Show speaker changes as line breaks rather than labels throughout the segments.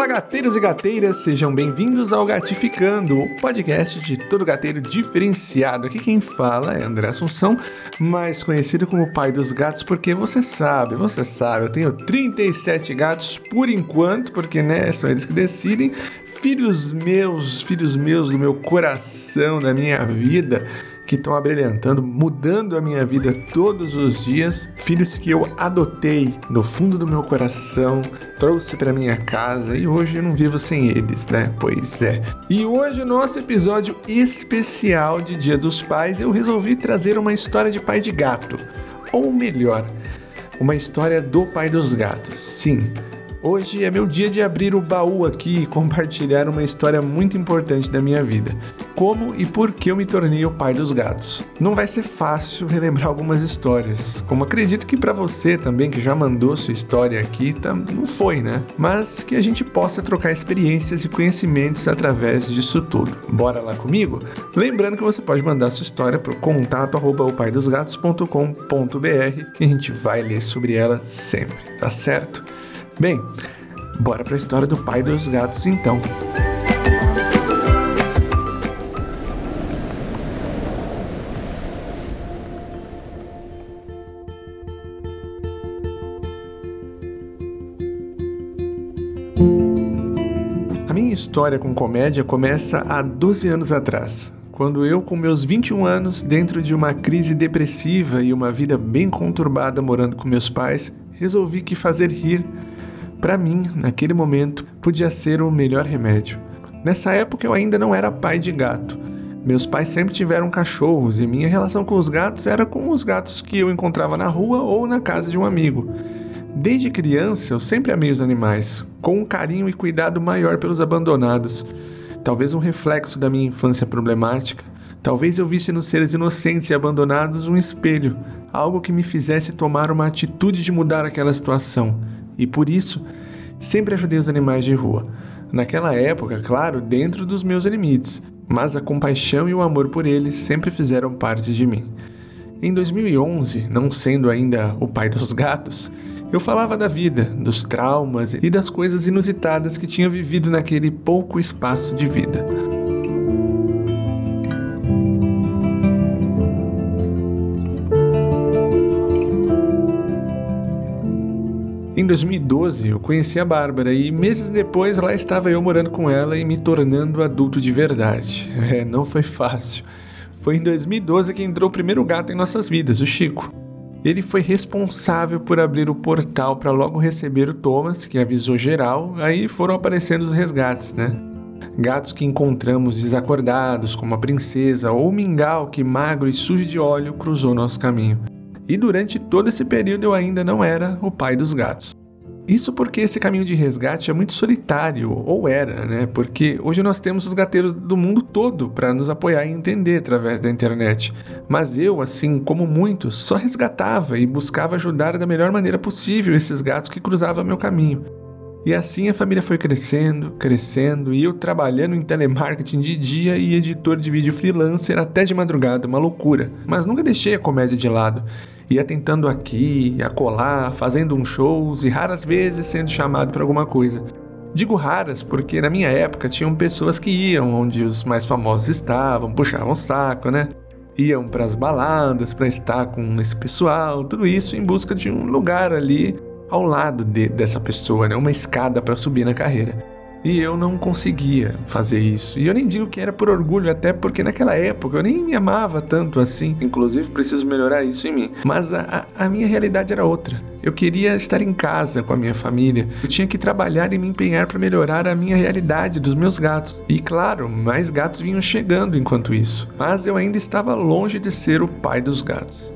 Olá, gateiros e gateiras, sejam bem-vindos ao Gatificando, o podcast de todo gateiro diferenciado. Aqui quem fala é André Assunção, mais conhecido como pai dos gatos, porque você sabe, você sabe, eu tenho 37 gatos por enquanto, porque né, são eles que decidem. Filhos meus, filhos meus do meu coração, da minha vida que estão abrilhantando, mudando a minha vida todos os dias. Filhos que eu adotei do fundo do meu coração, trouxe para minha casa e hoje eu não vivo sem eles, né? Pois é. E hoje, nosso episódio especial de Dia dos Pais, eu resolvi trazer uma história de pai de gato. Ou melhor, uma história do pai dos gatos. Sim. Hoje é meu dia de abrir o baú aqui e compartilhar uma história muito importante da minha vida. Como e por que eu me tornei o pai dos gatos. Não vai ser fácil relembrar algumas histórias, como acredito que para você também que já mandou sua história aqui, não foi, né? Mas que a gente possa trocar experiências e conhecimentos através disso tudo. Bora lá comigo? Lembrando que você pode mandar sua história para o contato arroba que a gente vai ler sobre ela sempre, tá certo? Bem, bora para a história do pai dos gatos então. História com comédia começa há 12 anos atrás, quando eu, com meus 21 anos, dentro de uma crise depressiva e uma vida bem conturbada morando com meus pais, resolvi que fazer rir para mim, naquele momento, podia ser o melhor remédio. Nessa época eu ainda não era pai de gato. Meus pais sempre tiveram cachorros e minha relação com os gatos era com os gatos que eu encontrava na rua ou na casa de um amigo. Desde criança eu sempre amei os animais, com um carinho e cuidado maior pelos abandonados. Talvez um reflexo da minha infância problemática. Talvez eu visse nos seres inocentes e abandonados um espelho, algo que me fizesse tomar uma atitude de mudar aquela situação e por isso sempre ajudei os animais de rua. Naquela época, claro, dentro dos meus limites, mas a compaixão e o amor por eles sempre fizeram parte de mim. Em 2011, não sendo ainda o pai dos gatos, eu falava da vida, dos traumas e das coisas inusitadas que tinha vivido naquele pouco espaço de vida. Em 2012, eu conheci a Bárbara e meses depois lá estava eu morando com ela e me tornando adulto de verdade. É, não foi fácil. Foi em 2012 que entrou o primeiro gato em nossas vidas, o Chico. Ele foi responsável por abrir o portal para logo receber o Thomas, que avisou geral, aí foram aparecendo os resgates, né? Gatos que encontramos desacordados, como a princesa, ou o mingau que, magro e sujo de óleo, cruzou nosso caminho. E durante todo esse período eu ainda não era o pai dos gatos. Isso porque esse caminho de resgate é muito solitário, ou era, né? Porque hoje nós temos os gateiros do mundo todo para nos apoiar e entender através da internet. Mas eu, assim como muitos, só resgatava e buscava ajudar da melhor maneira possível esses gatos que cruzavam meu caminho. E assim a família foi crescendo, crescendo, e eu trabalhando em telemarketing de dia e editor de vídeo freelancer até de madrugada, uma loucura. Mas nunca deixei a comédia de lado ia tentando aqui, acolá, fazendo uns shows e raras vezes sendo chamado para alguma coisa. Digo raras porque na minha época tinham pessoas que iam onde os mais famosos estavam, puxavam o saco, né? Iam para as baladas para estar com esse pessoal, tudo isso em busca de um lugar ali ao lado de, dessa pessoa, né? Uma escada para subir na carreira. E eu não conseguia fazer isso. E eu nem digo que era por orgulho, até porque naquela época eu nem me amava tanto assim.
Inclusive, preciso melhorar isso em mim.
Mas a, a minha realidade era outra. Eu queria estar em casa com a minha família. Eu tinha que trabalhar e me empenhar para melhorar a minha realidade dos meus gatos. E claro, mais gatos vinham chegando enquanto isso. Mas eu ainda estava longe de ser o pai dos gatos.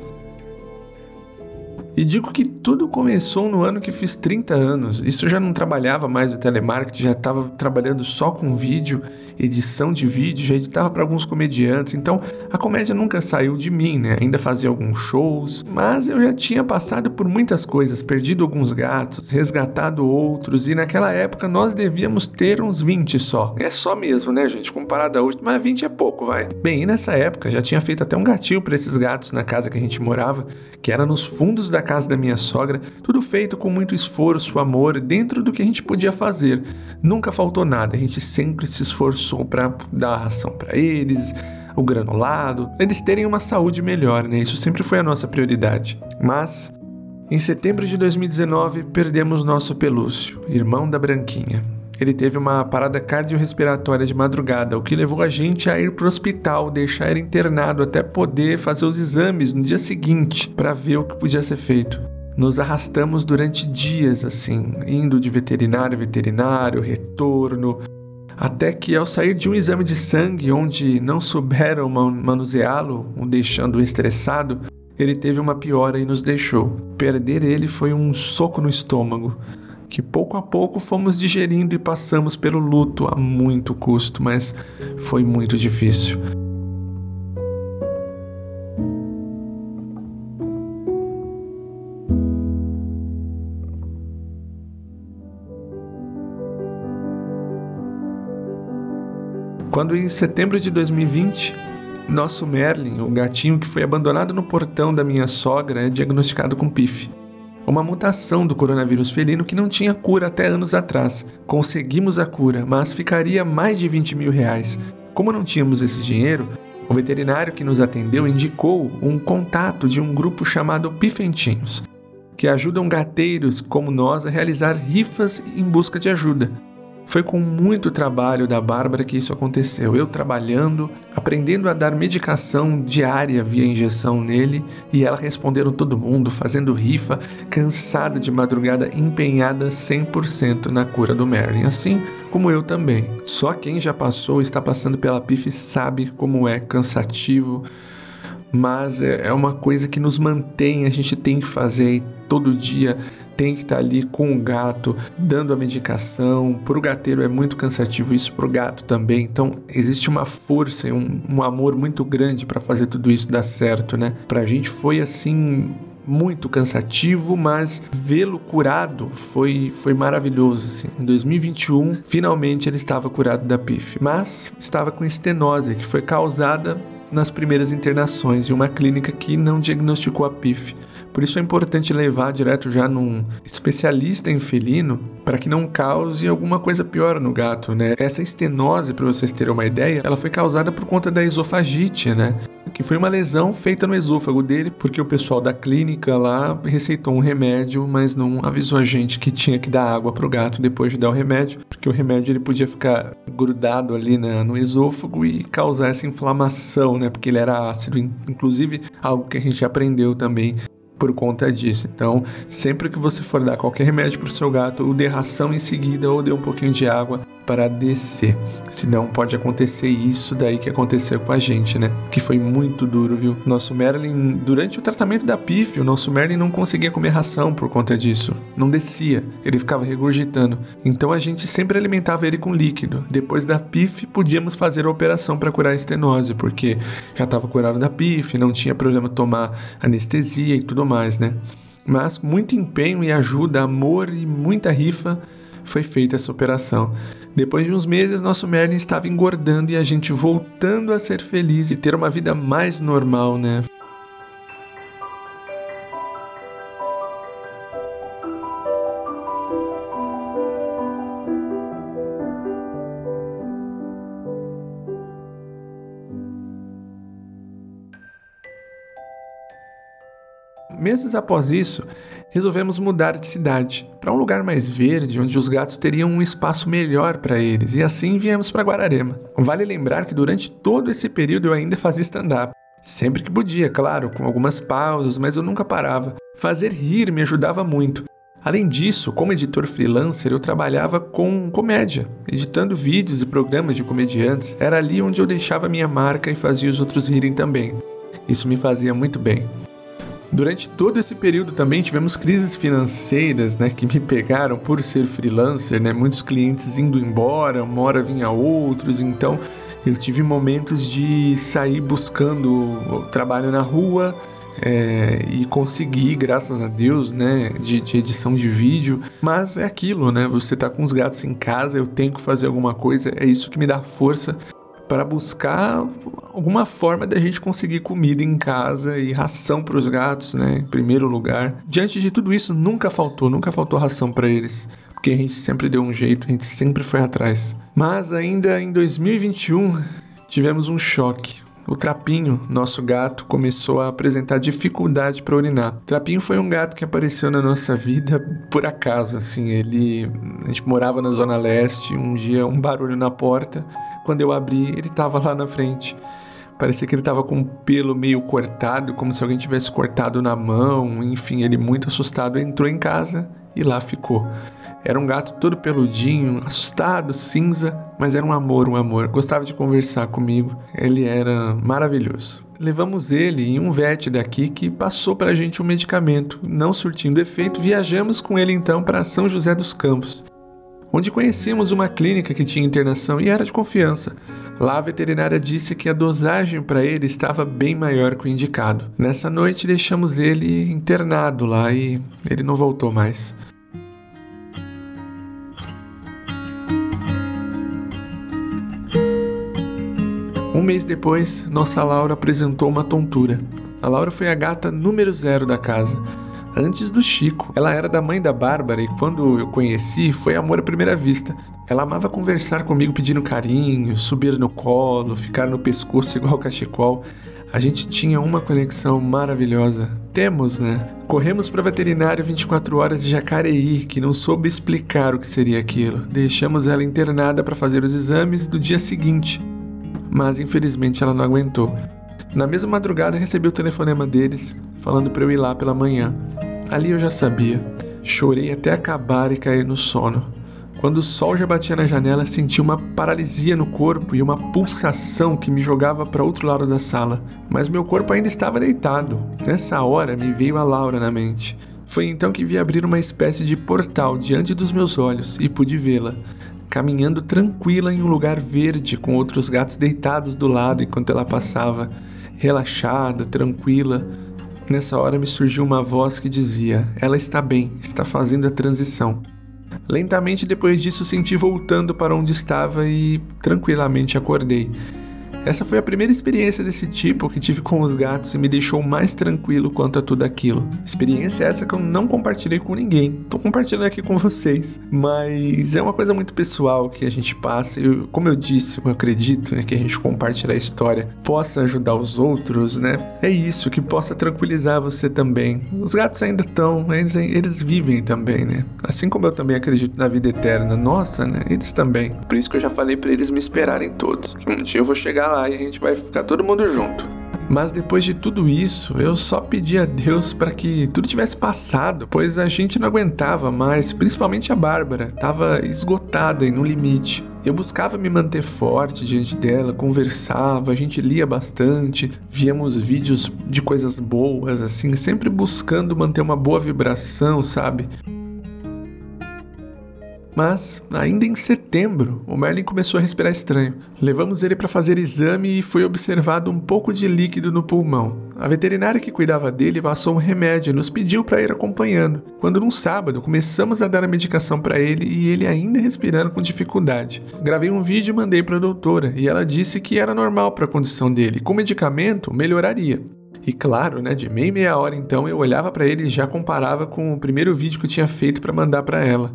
E digo que tudo começou no ano que fiz 30 anos. Isso eu já não trabalhava mais no telemarketing, já estava trabalhando só com vídeo, edição de vídeo, já editava para alguns comediantes. Então a comédia nunca saiu de mim, né? Ainda fazia alguns shows, mas eu já tinha passado por muitas coisas, perdido alguns gatos, resgatado outros, e naquela época nós devíamos ter uns 20 só.
É só mesmo, né, gente? Comparado a hoje, mas 20 é pouco, vai.
Bem, e nessa época já tinha feito até um gatinho para esses gatos na casa que a gente morava, que era nos fundos da casa da minha sogra, tudo feito com muito esforço, amor, dentro do que a gente podia fazer. Nunca faltou nada, a gente sempre se esforçou para dar ração para eles, o granulado, eles terem uma saúde melhor, né? Isso sempre foi a nossa prioridade. Mas em setembro de 2019, perdemos nosso Pelúcio, irmão da Branquinha. Ele teve uma parada cardiorrespiratória de madrugada, o que levou a gente a ir para o hospital, deixar ele internado até poder fazer os exames no dia seguinte para ver o que podia ser feito. Nos arrastamos durante dias assim, indo de veterinário veterinário, retorno, até que ao sair de um exame de sangue onde não souberam manuseá-lo, o deixando estressado, ele teve uma piora e nos deixou. Perder ele foi um soco no estômago que pouco a pouco fomos digerindo e passamos pelo luto a muito custo, mas foi muito difícil. Quando em setembro de 2020, nosso Merlin, o gatinho que foi abandonado no portão da minha sogra, é diagnosticado com PIF uma mutação do coronavírus felino que não tinha cura até anos atrás. Conseguimos a cura, mas ficaria mais de 20 mil reais. Como não tínhamos esse dinheiro, o veterinário que nos atendeu indicou um contato de um grupo chamado Pifentinhos, que ajudam gateiros como nós a realizar rifas em busca de ajuda. Foi com muito trabalho da Bárbara que isso aconteceu. Eu trabalhando, aprendendo a dar medicação diária via injeção nele e ela respondendo todo mundo, fazendo rifa, cansada de madrugada, empenhada 100% na cura do Merlin, assim como eu também. Só quem já passou está passando pela PIF sabe como é cansativo, mas é, é uma coisa que nos mantém, a gente tem que fazer todo dia tem que estar tá ali com o gato, dando a medicação. Para o gateiro é muito cansativo, isso para o gato também. Então, existe uma força e um, um amor muito grande para fazer tudo isso dar certo, né? Para a gente foi assim muito cansativo, mas vê-lo curado foi, foi maravilhoso. Assim. Em 2021, finalmente ele estava curado da PIF, mas estava com estenose, que foi causada nas primeiras internações em uma clínica que não diagnosticou a PIF. Por isso é importante levar direto já num especialista em felino para que não cause alguma coisa pior no gato, né? Essa estenose, para vocês terem uma ideia, ela foi causada por conta da esofagite, né? Que foi uma lesão feita no esôfago dele, porque o pessoal da clínica lá receitou um remédio, mas não avisou a gente que tinha que dar água para o gato depois de dar o remédio, porque o remédio ele podia ficar grudado ali né, no esôfago e causar essa inflamação, né? Porque ele era ácido, inclusive algo que a gente aprendeu também por conta disso. Então, sempre que você for dar qualquer remédio para o seu gato, o dê ração em seguida ou dê um pouquinho de água para descer. Senão pode acontecer isso daí que aconteceu com a gente, né? Que foi muito duro, viu? Nosso Merlin, durante o tratamento da PIF, o nosso Merlin não conseguia comer ração por conta disso. Não descia, ele ficava regurgitando. Então a gente sempre alimentava ele com líquido. Depois da PIF, podíamos fazer a operação para curar a estenose, porque já estava curado da PIF, não tinha problema tomar anestesia e tudo mais, né? Mas muito empenho e ajuda, amor e muita rifa foi feita essa operação. Depois de uns meses, nosso Merlin estava engordando e a gente voltando a ser feliz e ter uma vida mais normal, né? Meses após isso, resolvemos mudar de cidade para um lugar mais verde, onde os gatos teriam um espaço melhor para eles, e assim viemos para Guararema. Vale lembrar que durante todo esse período eu ainda fazia stand-up. Sempre que podia, claro, com algumas pausas, mas eu nunca parava. Fazer rir me ajudava muito. Além disso, como editor freelancer, eu trabalhava com comédia, editando vídeos e programas de comediantes. Era ali onde eu deixava minha marca e fazia os outros rirem também. Isso me fazia muito bem. Durante todo esse período também tivemos crises financeiras, né, que me pegaram por ser freelancer, né, muitos clientes indo embora, uma hora vinha outros, então eu tive momentos de sair buscando trabalho na rua é, e consegui, graças a Deus, né, de, de, edição de vídeo. Mas é aquilo, né? Você tá com os gatos em casa, eu tenho que fazer alguma coisa, é isso que me dá força para buscar alguma forma da gente conseguir comida em casa e ração para os gatos, né? Em primeiro lugar. Diante de tudo isso, nunca faltou, nunca faltou ração para eles. Porque a gente sempre deu um jeito, a gente sempre foi atrás. Mas ainda em 2021, tivemos um choque. O Trapinho, nosso gato, começou a apresentar dificuldade para urinar. O Trapinho foi um gato que apareceu na nossa vida por acaso, assim, ele a gente morava na zona leste, um dia um barulho na porta, quando eu abri, ele estava lá na frente. Parecia que ele estava com o pelo meio cortado, como se alguém tivesse cortado na mão. Enfim, ele muito assustado entrou em casa e lá ficou. Era um gato todo peludinho, assustado, cinza, mas era um amor, um amor. Gostava de conversar comigo. Ele era maravilhoso. Levamos ele em um vet daqui que passou para a gente um medicamento. Não surtindo efeito, viajamos com ele então para São José dos Campos, onde conhecemos uma clínica que tinha internação e era de confiança. Lá a veterinária disse que a dosagem para ele estava bem maior que o indicado. Nessa noite deixamos ele internado lá e ele não voltou mais. Mês depois, nossa Laura apresentou uma tontura. A Laura foi a gata número zero da casa. Antes do Chico. Ela era da mãe da Bárbara e quando eu conheci foi amor à primeira vista. Ela amava conversar comigo pedindo carinho, subir no colo, ficar no pescoço igual cachecol. A gente tinha uma conexão maravilhosa. Temos, né? Corremos para veterinário 24 horas de Jacareí, que não soube explicar o que seria aquilo. Deixamos ela internada para fazer os exames no dia seguinte mas infelizmente ela não aguentou. Na mesma madrugada recebi o telefonema deles, falando para eu ir lá pela manhã. Ali eu já sabia. Chorei até acabar e cair no sono. Quando o sol já batia na janela, senti uma paralisia no corpo e uma pulsação que me jogava para outro lado da sala. Mas meu corpo ainda estava deitado. Nessa hora me veio a Laura na mente. Foi então que vi abrir uma espécie de portal diante dos meus olhos e pude vê-la caminhando tranquila em um lugar verde com outros gatos deitados do lado enquanto ela passava, relaxada, tranquila. Nessa hora me surgiu uma voz que dizia: Ela está bem, está fazendo a transição. Lentamente depois disso senti voltando para onde estava e tranquilamente acordei. Essa foi a primeira experiência desse tipo que tive com os gatos e me deixou mais tranquilo quanto a tudo aquilo. Experiência essa que eu não compartilhei com ninguém. Tô compartilhando aqui com vocês, mas é uma coisa muito pessoal que a gente passa. Eu, como eu disse, eu acredito né, que a gente compartilhar a história possa ajudar os outros, né? É isso, que possa tranquilizar você também. Os gatos ainda estão, eles, eles vivem também, né? Assim como eu também acredito na vida eterna. Nossa, né? Eles também.
Por isso que eu já falei para eles me esperarem todos. Um dia eu vou chegar lá e a gente vai ficar todo mundo junto.
Mas depois de tudo isso, eu só pedi a Deus para que tudo tivesse passado, pois a gente não aguentava mais, principalmente a Bárbara, estava esgotada e no limite. Eu buscava me manter forte diante dela, conversava, a gente lia bastante, víamos vídeos de coisas boas, assim, sempre buscando manter uma boa vibração, sabe? Mas, ainda em setembro, o Merlin começou a respirar estranho. Levamos ele para fazer exame e foi observado um pouco de líquido no pulmão. A veterinária que cuidava dele passou um remédio e nos pediu para ir acompanhando. Quando num sábado começamos a dar a medicação para ele e ele ainda respirando com dificuldade. Gravei um vídeo e mandei para a doutora e ela disse que era normal para a condição dele. Com medicamento melhoraria. E claro, né, de meia meia hora então eu olhava para ele e já comparava com o primeiro vídeo que eu tinha feito para mandar para ela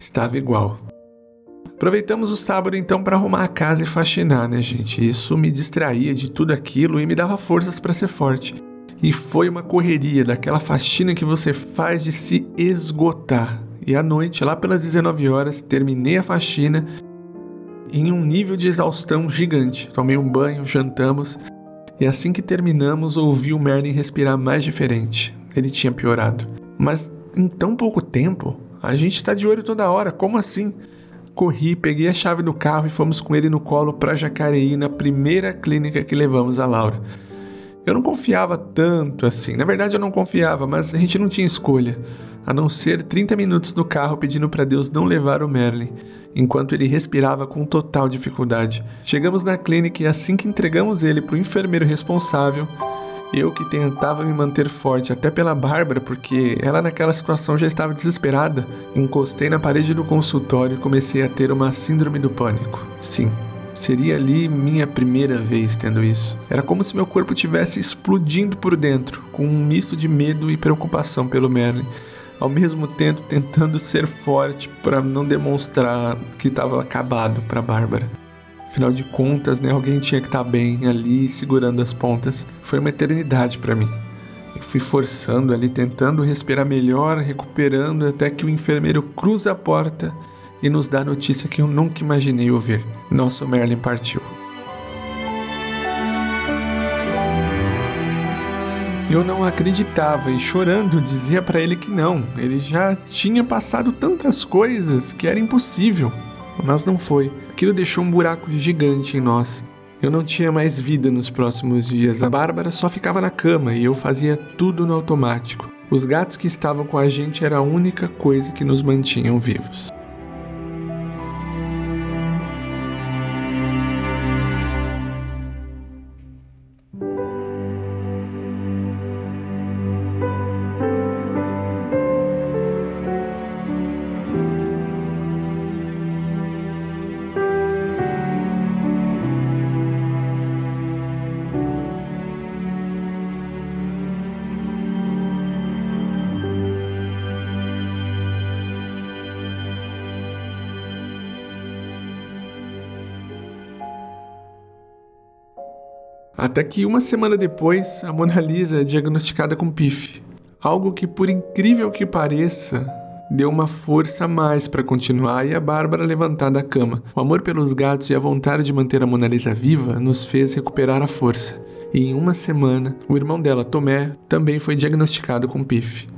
estava igual. Aproveitamos o sábado então para arrumar a casa e faxinar, né, gente? Isso me distraía de tudo aquilo e me dava forças para ser forte. E foi uma correria daquela faxina que você faz de se esgotar. E à noite, lá pelas 19 horas, terminei a faxina em um nível de exaustão gigante. Tomei um banho, jantamos e assim que terminamos, ouvi o Merlin respirar mais diferente. Ele tinha piorado. Mas em tão pouco tempo, a gente tá de olho toda hora, como assim? Corri, peguei a chave do carro e fomos com ele no colo para Jacareí, na primeira clínica que levamos a Laura. Eu não confiava tanto assim. Na verdade, eu não confiava, mas a gente não tinha escolha, a não ser 30 minutos no carro pedindo para Deus não levar o Merlin, enquanto ele respirava com total dificuldade. Chegamos na clínica e assim que entregamos ele para o enfermeiro responsável, eu que tentava me manter forte até pela Bárbara, porque ela naquela situação já estava desesperada, encostei na parede do consultório e comecei a ter uma síndrome do pânico. Sim, Seria ali minha primeira vez tendo isso. Era como se meu corpo tivesse explodindo por dentro, com um misto de medo e preocupação pelo Merlin, ao mesmo tempo tentando ser forte para não demonstrar que estava acabado para Bárbara. Afinal de contas, né, alguém tinha que estar tá bem ali segurando as pontas. Foi uma eternidade para mim. Eu fui forçando ali, tentando respirar melhor, recuperando até que o enfermeiro cruza a porta e nos dá a notícia que eu nunca imaginei ouvir. Nosso Merlin partiu. Eu não acreditava e chorando dizia para ele que não, ele já tinha passado tantas coisas que era impossível. Mas não foi. Aquilo deixou um buraco gigante em nós. Eu não tinha mais vida nos próximos dias. A Bárbara só ficava na cama e eu fazia tudo no automático. Os gatos que estavam com a gente era a única coisa que nos mantinham vivos. Até que uma semana depois, a Mona Lisa é diagnosticada com PIF. Algo que, por incrível que pareça, deu uma força a mais para continuar e a Bárbara levantar da cama. O amor pelos gatos e a vontade de manter a Mona Lisa viva nos fez recuperar a força. E em uma semana, o irmão dela, Tomé, também foi diagnosticado com PIF.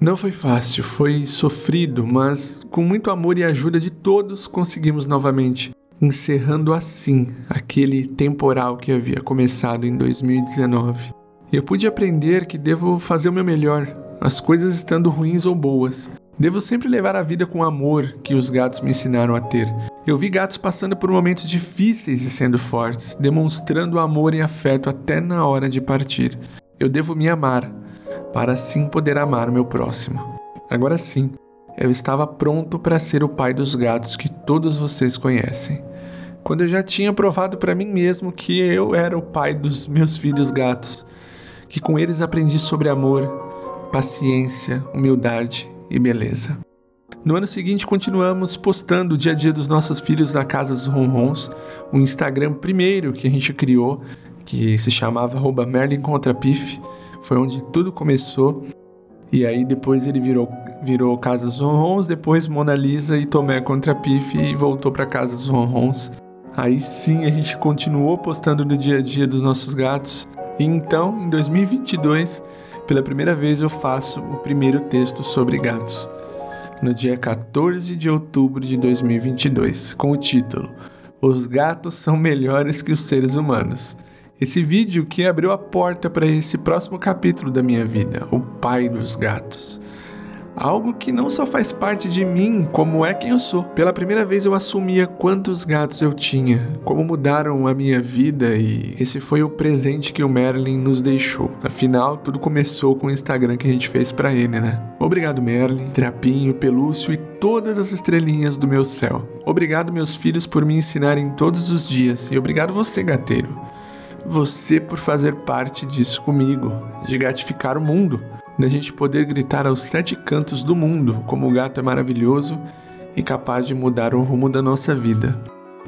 Não foi fácil, foi sofrido, mas com muito amor e ajuda de todos conseguimos novamente encerrando assim aquele temporal que havia começado em 2019. Eu pude aprender que devo fazer o meu melhor, as coisas estando ruins ou boas. Devo sempre levar a vida com amor que os gatos me ensinaram a ter. Eu vi gatos passando por momentos difíceis e sendo fortes, demonstrando amor e afeto até na hora de partir. Eu devo me amar, para assim poder amar meu próximo. Agora sim, eu estava pronto para ser o pai dos gatos que todos vocês conhecem quando eu já tinha provado para mim mesmo que eu era o pai dos meus filhos gatos, que com eles aprendi sobre amor, paciência, humildade e beleza. No ano seguinte, continuamos postando o dia a dia dos nossos filhos na Casa dos Ronrons, o Instagram primeiro que a gente criou, que se chamava Merlin contra Pif, foi onde tudo começou. E aí depois ele virou, virou Casa dos Ronrons, depois Mona Lisa e Tomé contra Pif e voltou para Casa dos Ronrons. Aí sim a gente continuou postando no dia a dia dos nossos gatos. E então, em 2022, pela primeira vez eu faço o primeiro texto sobre gatos. No dia 14 de outubro de 2022, com o título Os gatos são melhores que os seres humanos. Esse vídeo que abriu a porta para esse próximo capítulo da minha vida, o pai dos gatos algo que não só faz parte de mim, como é quem eu sou. Pela primeira vez eu assumia quantos gatos eu tinha, como mudaram a minha vida e esse foi o presente que o Merlin nos deixou. Afinal, tudo começou com o Instagram que a gente fez para ele, né? Obrigado, Merlin, Trapinho, Pelúcio e todas as estrelinhas do meu céu. Obrigado, meus filhos, por me ensinarem todos os dias e obrigado você, gateiro. Você por fazer parte disso comigo, de gatificar o mundo da gente poder gritar aos sete cantos do mundo como o gato é maravilhoso e capaz de mudar o rumo da nossa vida.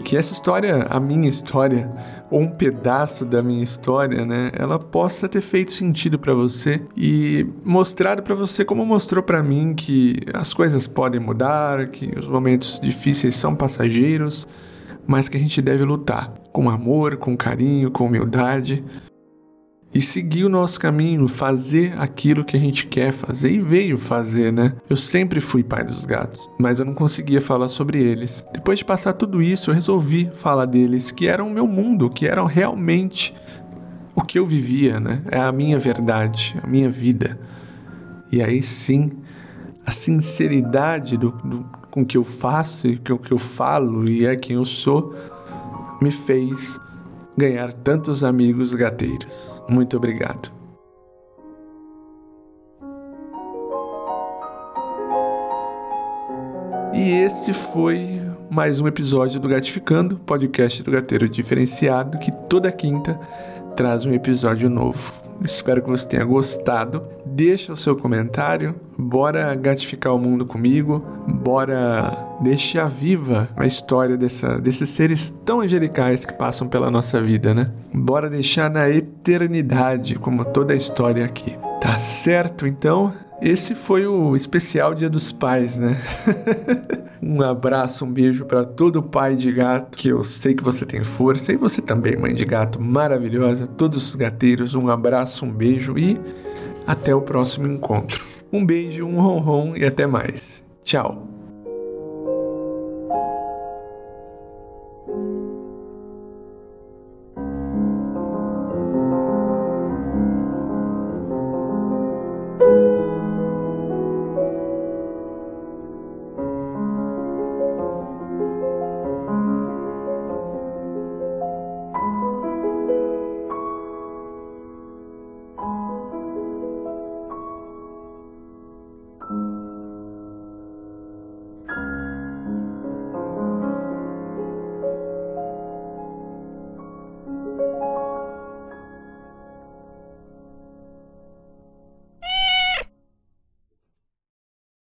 Que essa história, a minha história, ou um pedaço da minha história, né, ela possa ter feito sentido para você e mostrado para você como mostrou para mim que as coisas podem mudar, que os momentos difíceis são passageiros, mas que a gente deve lutar com amor, com carinho, com humildade e seguir o nosso caminho, fazer aquilo que a gente quer fazer e veio fazer, né? Eu sempre fui pai dos gatos, mas eu não conseguia falar sobre eles. Depois de passar tudo isso, eu resolvi falar deles, que eram o meu mundo, que eram realmente o que eu vivia, né? É a minha verdade, a minha vida. E aí sim, a sinceridade do, do com que eu faço e com que eu falo e é quem eu sou me fez ganhar tantos amigos gateiros. Muito obrigado. E esse foi mais um episódio do Gatificando, podcast do Gateiro Diferenciado, que toda quinta traz um episódio novo. Espero que você tenha gostado. Deixa o seu comentário. Bora gatificar o mundo comigo. Bora deixar viva a história dessa, desses seres tão angelicais que passam pela nossa vida, né? Bora deixar na eternidade, como toda a história aqui. Tá certo? Então, esse foi o especial Dia dos Pais, né? um abraço, um beijo para todo pai de gato, que eu sei que você tem força, e você também, mãe de gato maravilhosa, todos os gateiros, um abraço, um beijo e até o próximo encontro. Um beijo, um ronron e até mais. Tchau.